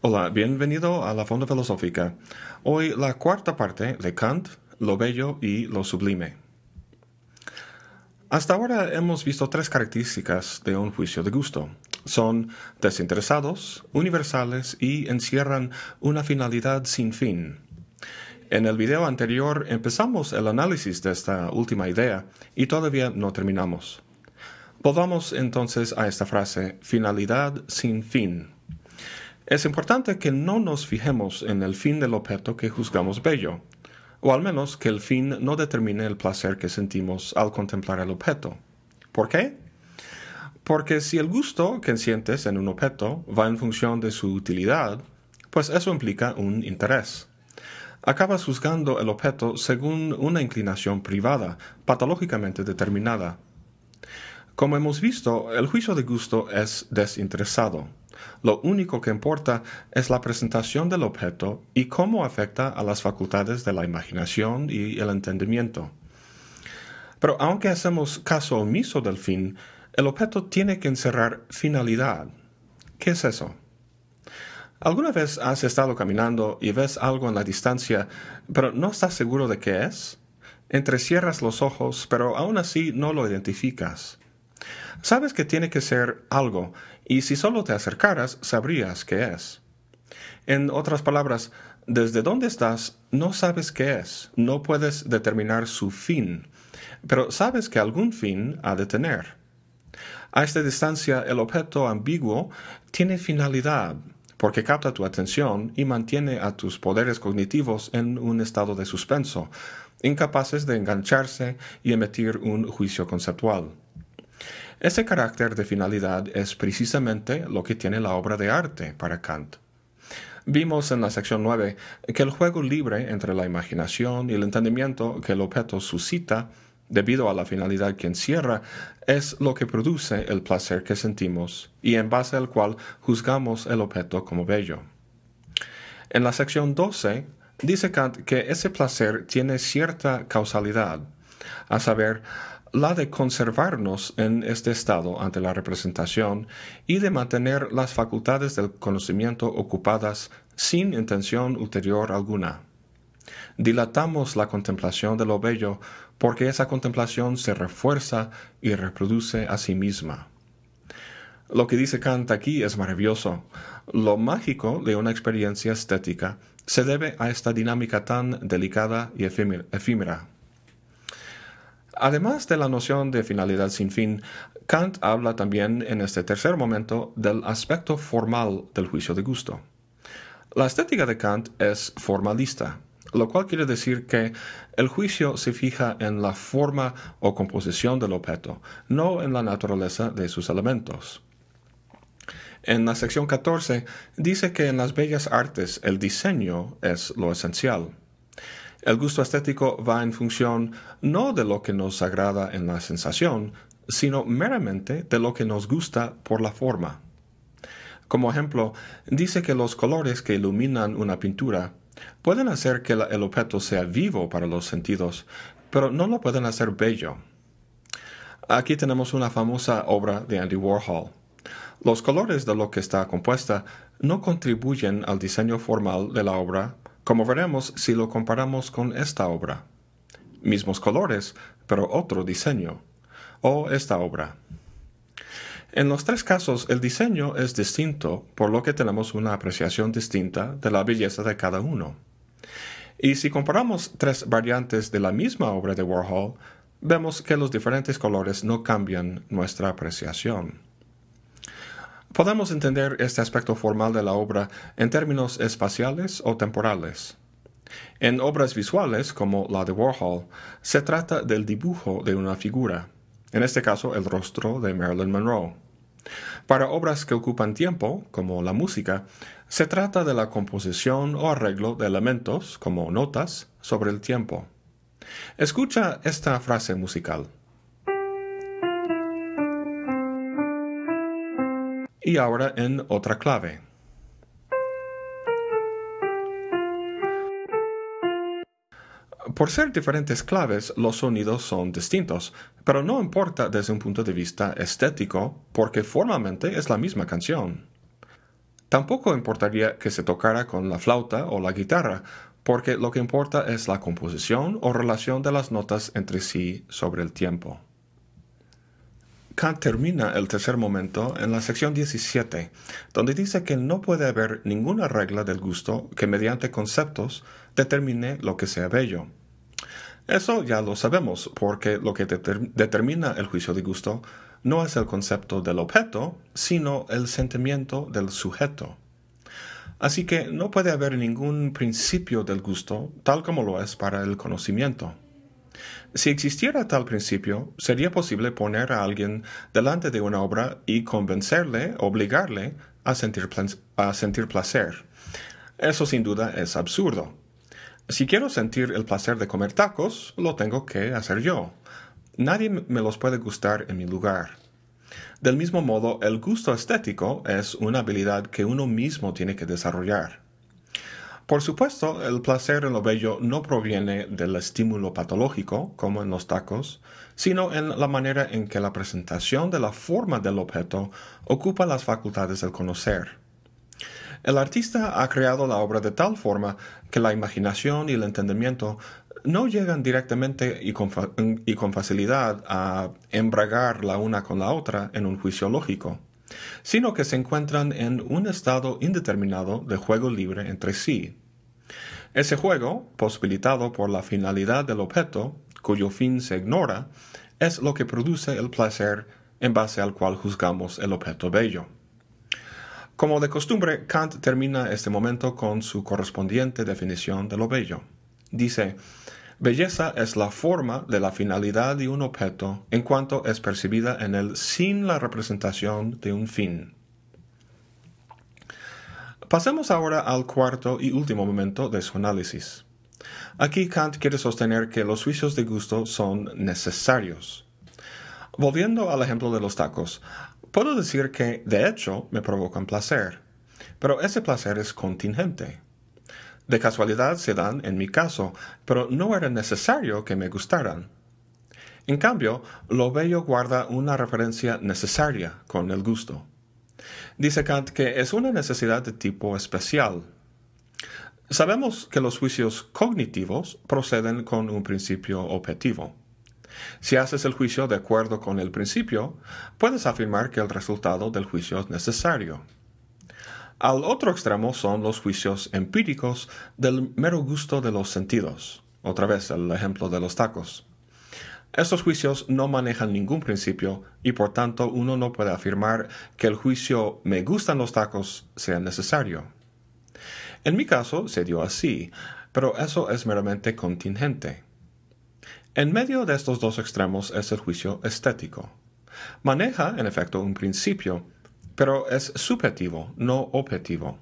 Hola, bienvenido a la Fonda Filosófica. Hoy la cuarta parte de Kant, lo bello y lo sublime. Hasta ahora hemos visto tres características de un juicio de gusto. Son desinteresados, universales y encierran una finalidad sin fin. En el video anterior empezamos el análisis de esta última idea y todavía no terminamos. Volvamos entonces a esta frase, finalidad sin fin. Es importante que no nos fijemos en el fin del objeto que juzgamos bello, o al menos que el fin no determine el placer que sentimos al contemplar el objeto. ¿Por qué? Porque si el gusto que sientes en un objeto va en función de su utilidad, pues eso implica un interés. Acabas juzgando el objeto según una inclinación privada, patológicamente determinada. Como hemos visto, el juicio de gusto es desinteresado. Lo único que importa es la presentación del objeto y cómo afecta a las facultades de la imaginación y el entendimiento. Pero aunque hacemos caso omiso del fin, el objeto tiene que encerrar finalidad. ¿Qué es eso? ¿Alguna vez has estado caminando y ves algo en la distancia, pero no estás seguro de qué es? Entrecierras los ojos, pero aún así no lo identificas. Sabes que tiene que ser algo, y si solo te acercaras, sabrías qué es. En otras palabras, desde dónde estás, no sabes qué es, no puedes determinar su fin, pero sabes que algún fin ha de tener. A esta distancia, el objeto ambiguo tiene finalidad, porque capta tu atención y mantiene a tus poderes cognitivos en un estado de suspenso, incapaces de engancharse y emitir un juicio conceptual. Ese carácter de finalidad es precisamente lo que tiene la obra de arte para Kant. Vimos en la sección 9 que el juego libre entre la imaginación y el entendimiento que el objeto suscita, debido a la finalidad que encierra, es lo que produce el placer que sentimos y en base al cual juzgamos el objeto como bello. En la sección 12 dice Kant que ese placer tiene cierta causalidad, a saber, la de conservarnos en este estado ante la representación y de mantener las facultades del conocimiento ocupadas sin intención ulterior alguna. Dilatamos la contemplación de lo bello porque esa contemplación se refuerza y reproduce a sí misma. Lo que dice Kant aquí es maravilloso. Lo mágico de una experiencia estética se debe a esta dinámica tan delicada y efímera. Además de la noción de finalidad sin fin, Kant habla también en este tercer momento del aspecto formal del juicio de gusto. La estética de Kant es formalista, lo cual quiere decir que el juicio se fija en la forma o composición del objeto, no en la naturaleza de sus elementos. En la sección 14 dice que en las bellas artes el diseño es lo esencial. El gusto estético va en función no de lo que nos agrada en la sensación, sino meramente de lo que nos gusta por la forma. Como ejemplo, dice que los colores que iluminan una pintura pueden hacer que el objeto sea vivo para los sentidos, pero no lo pueden hacer bello. Aquí tenemos una famosa obra de Andy Warhol. Los colores de lo que está compuesta no contribuyen al diseño formal de la obra como veremos si lo comparamos con esta obra. Mismos colores, pero otro diseño. O esta obra. En los tres casos el diseño es distinto, por lo que tenemos una apreciación distinta de la belleza de cada uno. Y si comparamos tres variantes de la misma obra de Warhol, vemos que los diferentes colores no cambian nuestra apreciación. Podemos entender este aspecto formal de la obra en términos espaciales o temporales. En obras visuales, como la de Warhol, se trata del dibujo de una figura, en este caso el rostro de Marilyn Monroe. Para obras que ocupan tiempo, como la música, se trata de la composición o arreglo de elementos, como notas, sobre el tiempo. Escucha esta frase musical. Y ahora en otra clave. Por ser diferentes claves, los sonidos son distintos, pero no importa desde un punto de vista estético, porque formalmente es la misma canción. Tampoco importaría que se tocara con la flauta o la guitarra, porque lo que importa es la composición o relación de las notas entre sí sobre el tiempo. Kant termina el tercer momento en la sección 17, donde dice que no puede haber ninguna regla del gusto que mediante conceptos determine lo que sea bello. Eso ya lo sabemos, porque lo que determina el juicio de gusto no es el concepto del objeto, sino el sentimiento del sujeto. Así que no puede haber ningún principio del gusto tal como lo es para el conocimiento. Si existiera tal principio, sería posible poner a alguien delante de una obra y convencerle, obligarle a sentir, a sentir placer. Eso sin duda es absurdo. Si quiero sentir el placer de comer tacos, lo tengo que hacer yo. Nadie me los puede gustar en mi lugar. Del mismo modo, el gusto estético es una habilidad que uno mismo tiene que desarrollar. Por supuesto, el placer en lo bello no proviene del estímulo patológico, como en los tacos, sino en la manera en que la presentación de la forma del objeto ocupa las facultades del conocer. El artista ha creado la obra de tal forma que la imaginación y el entendimiento no llegan directamente y con, facilidad a embragar la una con la otra en un juicio lógico sino que se encuentran en un estado indeterminado de juego libre entre sí. Ese juego, posibilitado por la finalidad del objeto, cuyo fin se ignora, es lo que produce el placer en base al cual juzgamos el objeto bello. Como de costumbre, Kant termina este momento con su correspondiente definición de lo bello. Dice, Belleza es la forma de la finalidad de un objeto en cuanto es percibida en él sin la representación de un fin. Pasemos ahora al cuarto y último momento de su análisis. Aquí Kant quiere sostener que los juicios de gusto son necesarios. Volviendo al ejemplo de los tacos, puedo decir que de hecho me provocan placer, pero ese placer es contingente. De casualidad se dan en mi caso, pero no era necesario que me gustaran. En cambio, lo bello guarda una referencia necesaria con el gusto. Dice Kant que es una necesidad de tipo especial. Sabemos que los juicios cognitivos proceden con un principio objetivo. Si haces el juicio de acuerdo con el principio, puedes afirmar que el resultado del juicio es necesario. Al otro extremo son los juicios empíricos del mero gusto de los sentidos. Otra vez el ejemplo de los tacos. Estos juicios no manejan ningún principio y por tanto uno no puede afirmar que el juicio me gustan los tacos sea necesario. En mi caso se dio así, pero eso es meramente contingente. En medio de estos dos extremos es el juicio estético. Maneja, en efecto, un principio, pero es subjetivo, no objetivo.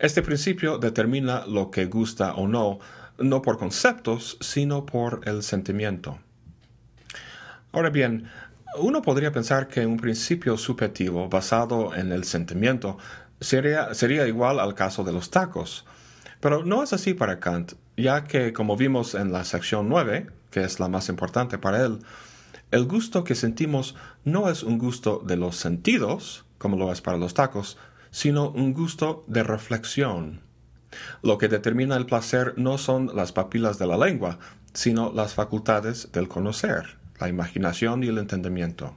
Este principio determina lo que gusta o no, no por conceptos, sino por el sentimiento. Ahora bien, uno podría pensar que un principio subjetivo basado en el sentimiento sería, sería igual al caso de los tacos, pero no es así para Kant, ya que, como vimos en la sección 9, que es la más importante para él, el gusto que sentimos no es un gusto de los sentidos, como lo es para los tacos, sino un gusto de reflexión. Lo que determina el placer no son las papilas de la lengua, sino las facultades del conocer, la imaginación y el entendimiento.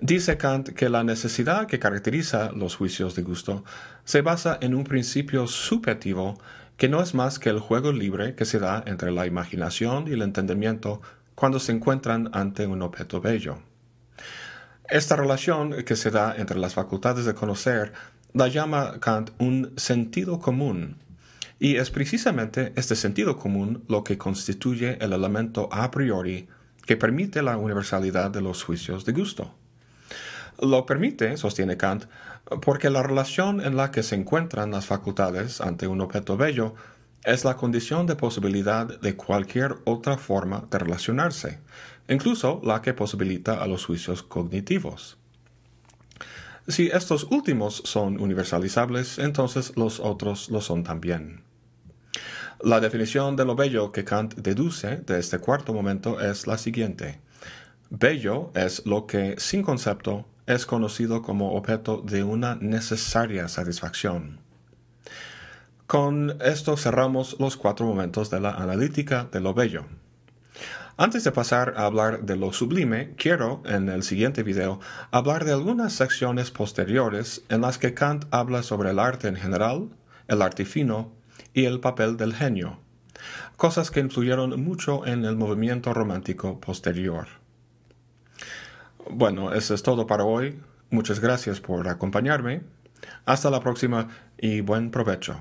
Dice Kant que la necesidad que caracteriza los juicios de gusto se basa en un principio subjetivo que no es más que el juego libre que se da entre la imaginación y el entendimiento cuando se encuentran ante un objeto bello. Esta relación que se da entre las facultades de conocer la llama Kant un sentido común, y es precisamente este sentido común lo que constituye el elemento a priori que permite la universalidad de los juicios de gusto. Lo permite, sostiene Kant, porque la relación en la que se encuentran las facultades ante un objeto bello es la condición de posibilidad de cualquier otra forma de relacionarse, incluso la que posibilita a los juicios cognitivos. Si estos últimos son universalizables, entonces los otros lo son también. La definición de lo bello que Kant deduce de este cuarto momento es la siguiente. Bello es lo que, sin concepto, es conocido como objeto de una necesaria satisfacción. Con esto cerramos los cuatro momentos de la analítica de lo bello. Antes de pasar a hablar de lo sublime, quiero, en el siguiente video, hablar de algunas secciones posteriores en las que Kant habla sobre el arte en general, el arte fino y el papel del genio, cosas que influyeron mucho en el movimiento romántico posterior. Bueno, eso es todo para hoy. Muchas gracias por acompañarme. Hasta la próxima y buen provecho.